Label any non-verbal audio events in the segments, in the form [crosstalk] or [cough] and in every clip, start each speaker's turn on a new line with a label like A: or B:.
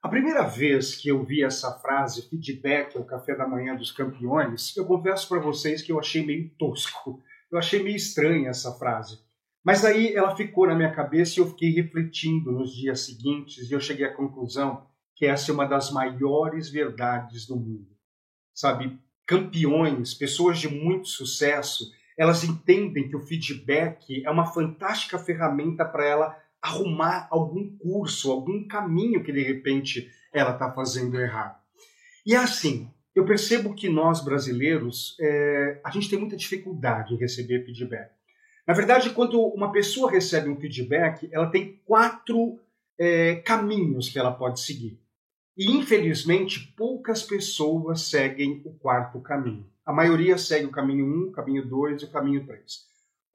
A: A primeira vez que eu vi essa frase, feedback ao café da manhã dos campeões, eu confesso para vocês que eu achei meio tosco. Eu achei meio estranha essa frase. Mas aí ela ficou na minha cabeça e eu fiquei refletindo nos dias seguintes e eu cheguei à conclusão que essa é uma das maiores verdades do mundo. Sabe, campeões, pessoas de muito sucesso, elas entendem que o feedback é uma fantástica ferramenta para ela arrumar algum curso, algum caminho que de repente ela está fazendo errado. E é assim, eu percebo que nós brasileiros, é, a gente tem muita dificuldade em receber feedback. Na verdade, quando uma pessoa recebe um feedback, ela tem quatro é, caminhos que ela pode seguir. E, infelizmente, poucas pessoas seguem o quarto caminho. A maioria segue o caminho 1, um, o caminho 2 e o caminho 3.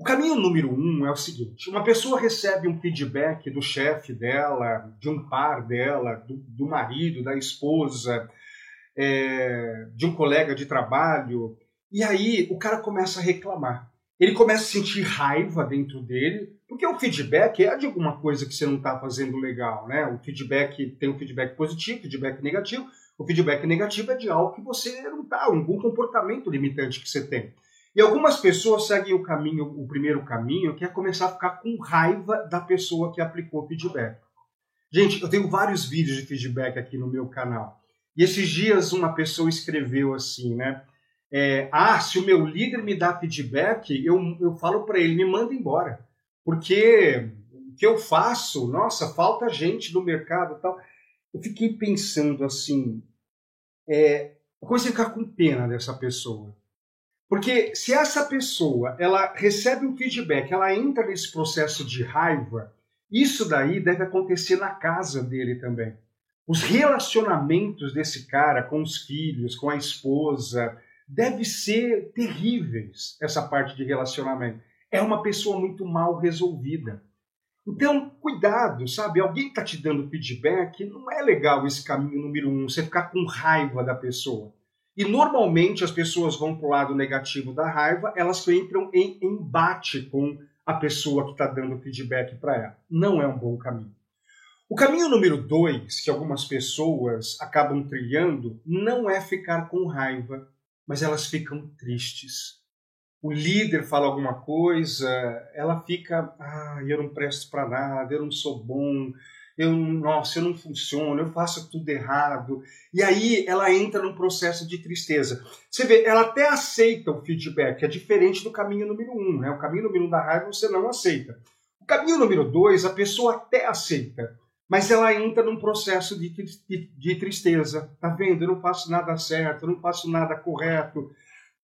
A: O caminho número 1 um é o seguinte: uma pessoa recebe um feedback do chefe dela, de um par dela, do, do marido, da esposa, é, de um colega de trabalho, e aí o cara começa a reclamar ele começa a sentir raiva dentro dele, porque o feedback é de alguma coisa que você não está fazendo legal, né? O feedback tem o feedback positivo, feedback negativo. O feedback negativo é de algo que você não está, algum comportamento limitante que você tem. E algumas pessoas seguem o caminho, o primeiro caminho, que é começar a ficar com raiva da pessoa que aplicou feedback. Gente, eu tenho vários vídeos de feedback aqui no meu canal. E esses dias uma pessoa escreveu assim, né? é, ah, se o meu líder me dá feedback, eu, eu falo para ele, me manda embora. Porque o que eu faço, nossa, falta gente no mercado tal. Eu fiquei pensando assim, é, coisa ficar com pena dessa pessoa. Porque se essa pessoa ela recebe um feedback, ela entra nesse processo de raiva, isso daí deve acontecer na casa dele também. Os relacionamentos desse cara com os filhos, com a esposa, deve ser terríveis essa parte de relacionamento. É uma pessoa muito mal resolvida. Então, cuidado, sabe? Alguém está te dando feedback, não é legal esse caminho número um, você ficar com raiva da pessoa. E normalmente as pessoas vão para o lado negativo da raiva, elas entram em embate com a pessoa que está dando feedback para ela. Não é um bom caminho. O caminho número dois, que algumas pessoas acabam trilhando, não é ficar com raiva, mas elas ficam tristes. O líder fala alguma coisa, ela fica, ah, eu não presto para nada, eu não sou bom, eu, nossa, eu não funciono, eu faço tudo errado. E aí ela entra num processo de tristeza. Você vê, ela até aceita o feedback, é diferente do caminho número um, né? O caminho número um da raiva você não aceita. O caminho número dois, a pessoa até aceita, mas ela entra num processo de, de, de, tristeza. Tá vendo? Eu não faço nada certo, eu não faço nada correto.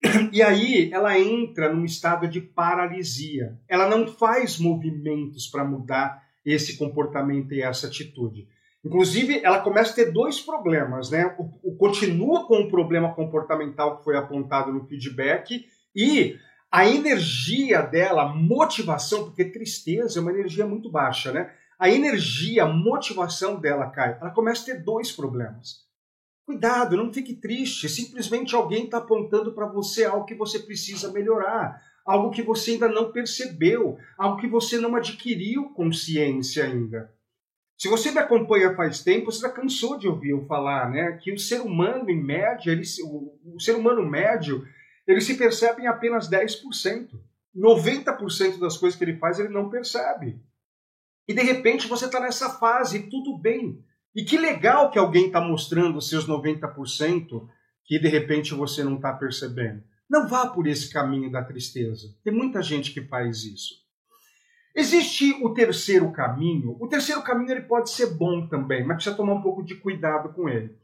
A: [clears throat] E aí ela entra num estado de paralisia. Ela não faz movimentos para mudar esse comportamento e essa atitude. Inclusive, ela começa a ter dois problemas, né? O, o continua com o problema comportamental que foi apontado no feedback e a energia dela, a motivação, porque tristeza é uma energia muito baixa, né? a energia, a motivação dela cai. Ela começa a ter dois problemas. Cuidado, não fique triste. Simplesmente alguém está apontando para você algo que você precisa melhorar, algo que você ainda não percebeu, algo que você não adquiriu consciência ainda. Se você me acompanha faz tempo, você já cansou de ouvir eu falar, né, que o ser humano em média, ele, o, o ser humano médio, ele se percebe em apenas 10%. 90% das coisas que ele faz ele não percebe. E de repente você está nessa fase, tudo bem. E que legal que alguém está mostrando os seus 90% que de repente você não está percebendo. Não vá por esse caminho da tristeza. Tem muita gente que faz isso. Existe o terceiro caminho. O terceiro caminho ele pode ser bom também, mas precisa tomar um pouco de cuidado com ele.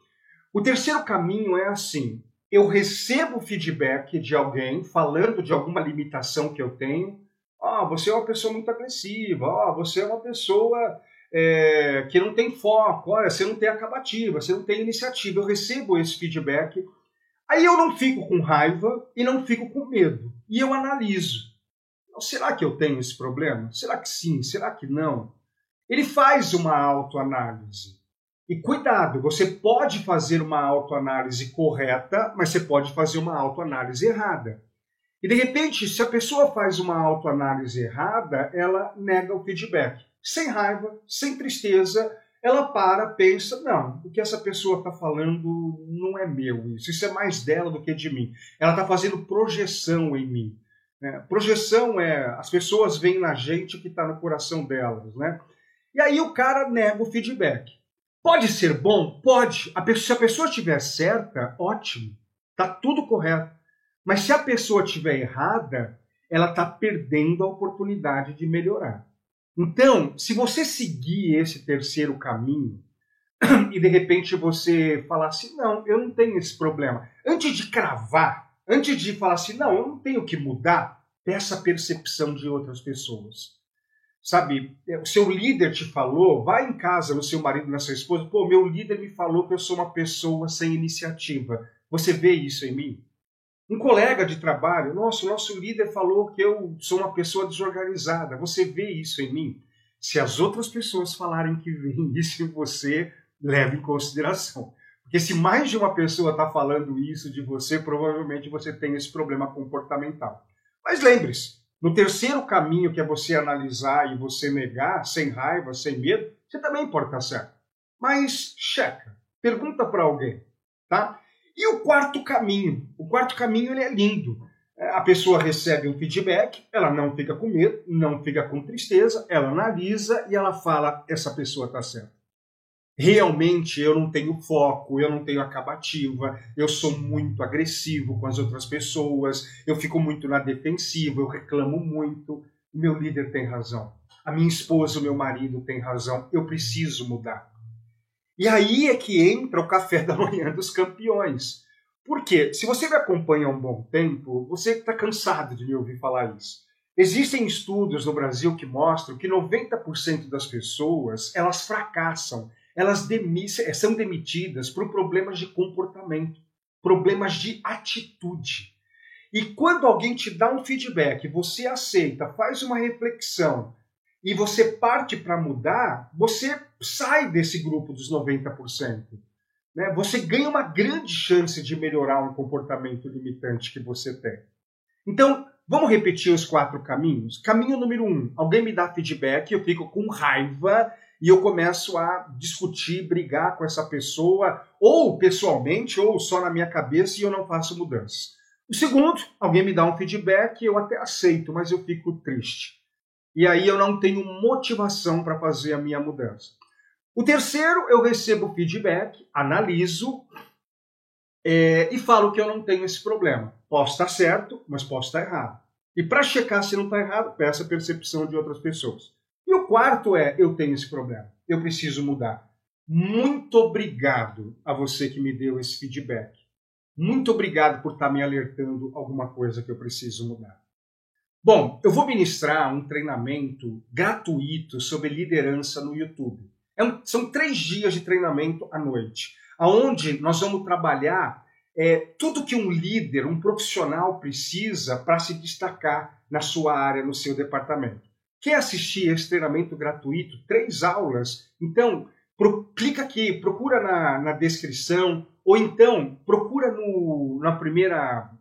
A: O terceiro caminho é assim: eu recebo feedback de alguém falando de alguma limitação que eu tenho, ah, você é uma pessoa muito agressiva. Ah, você é uma pessoa é, que não tem foco. Olha, você não tem acabativa, você não tem iniciativa. Eu recebo esse feedback. Aí eu não fico com raiva e não fico com medo. E eu analiso. Será que eu tenho esse problema? Será que sim? Será que não? Ele faz uma autoanálise. E cuidado, você pode fazer uma autoanálise correta, mas você pode fazer uma autoanálise errada. E de repente, se a pessoa faz uma autoanálise errada, ela nega o feedback. Sem raiva, sem tristeza, ela para, pensa, não, o que essa pessoa está falando não é meu isso, isso é mais dela do que de mim. Ela está fazendo projeção em mim. Né? Projeção é, as pessoas veem na gente o que está no coração delas, né? E aí o cara nega o feedback. Pode ser bom? Pode. A pessoa, se a pessoa estiver certa, ótimo. Está tudo correto. Mas se a pessoa estiver errada, ela está perdendo a oportunidade de melhorar. Então, se você seguir esse terceiro caminho [clears throat] e de repente você falar assim, não, eu não tenho esse problema. Antes de cravar, antes de falar assim, não, eu não tenho que mudar, peça a percepção de outras pessoas. Sabe, é, o seu líder te falou, vai em casa no seu marido, na sua esposa, pô, meu líder me falou que eu sou uma pessoa sem iniciativa. Você vê isso em mim? Um colega de trabalho, nosso, nosso líder falou que eu sou uma pessoa desorganizada. Você vê isso em mim? Se as outras pessoas falarem que vem [laughs] isso em você, leve em consideração. Porque se mais de uma pessoa está falando isso de você, provavelmente você tem esse problema comportamental. Mas lembre-se, no terceiro caminho, que é você analisar e você negar, sem raiva, sem medo, você também pode estar certo. Mas checa, pergunta para alguém, tá? E o quarto caminho? O quarto caminho ele é lindo. É, a pessoa recebe um feedback, ela não fica com medo, não fica com tristeza, ela analisa e ela fala: essa pessoa está certa. Realmente eu não tenho foco, eu não tenho acabativa, eu sou muito agressivo com as outras pessoas, eu fico muito na defensiva, eu reclamo muito. Meu líder tem razão, a minha esposa, o meu marido tem razão, eu preciso mudar. E aí é que entra o café [laughs] da manhã dos campeões. Porque se você me acompanha há um bom tempo, você está cansado de me ouvir falar isso. Existem estudos no Brasil que mostram que 90% das pessoas elas fracassam, elas são demitidas por problemas de comportamento, problemas de atitude. E quando alguém te dá um feedback, você aceita, faz uma reflexão, e você parte para mudar, você sai desse grupo dos 90%. Né? Você ganha uma grande chance de melhorar um comportamento limitante que você tem. Então, vamos repetir os quatro caminhos? Caminho número um: alguém me dá feedback, eu fico com raiva e eu começo a discutir, brigar com essa pessoa, ou pessoalmente, ou só na minha cabeça, e eu não faço mudanças. O segundo, alguém me dá um feedback, eu até aceito, mas eu fico triste e aí eu não tenho motivação para fazer a minha mudança. O terceiro, eu recebo feedback, analiso é, e falo que eu não tenho esse problema. Posso estar certo, mas posso estar errado. E para checar se não está errado, peço a percepção de outras pessoas. E o quarto é, eu tenho esse problema, eu preciso mudar. Muito obrigado a você que me deu esse feedback. Muito obrigado por estar me alertando alguma coisa que eu preciso mudar. Bom, eu vou ministrar um treinamento gratuito sobre liderança no YouTube. É um, são três dias de treinamento à noite, aonde nós vamos trabalhar é, tudo que um líder, um profissional precisa para se destacar na sua área, no seu departamento. Quer assistir esse treinamento gratuito? Três aulas? Então, pro, clica aqui, procura na, na descrição, ou então procura no, na primeira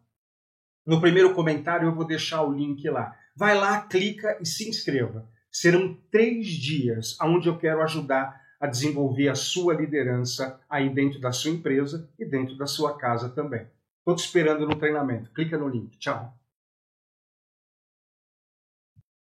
A: no primeiro comentário eu vou deixar o link lá. Vai lá, clica e se inscreva. Serão três dias onde eu quero ajudar a desenvolver a sua liderança aí dentro da sua empresa e dentro da sua casa também. Estou te esperando no treinamento. Clica no link. Tchau.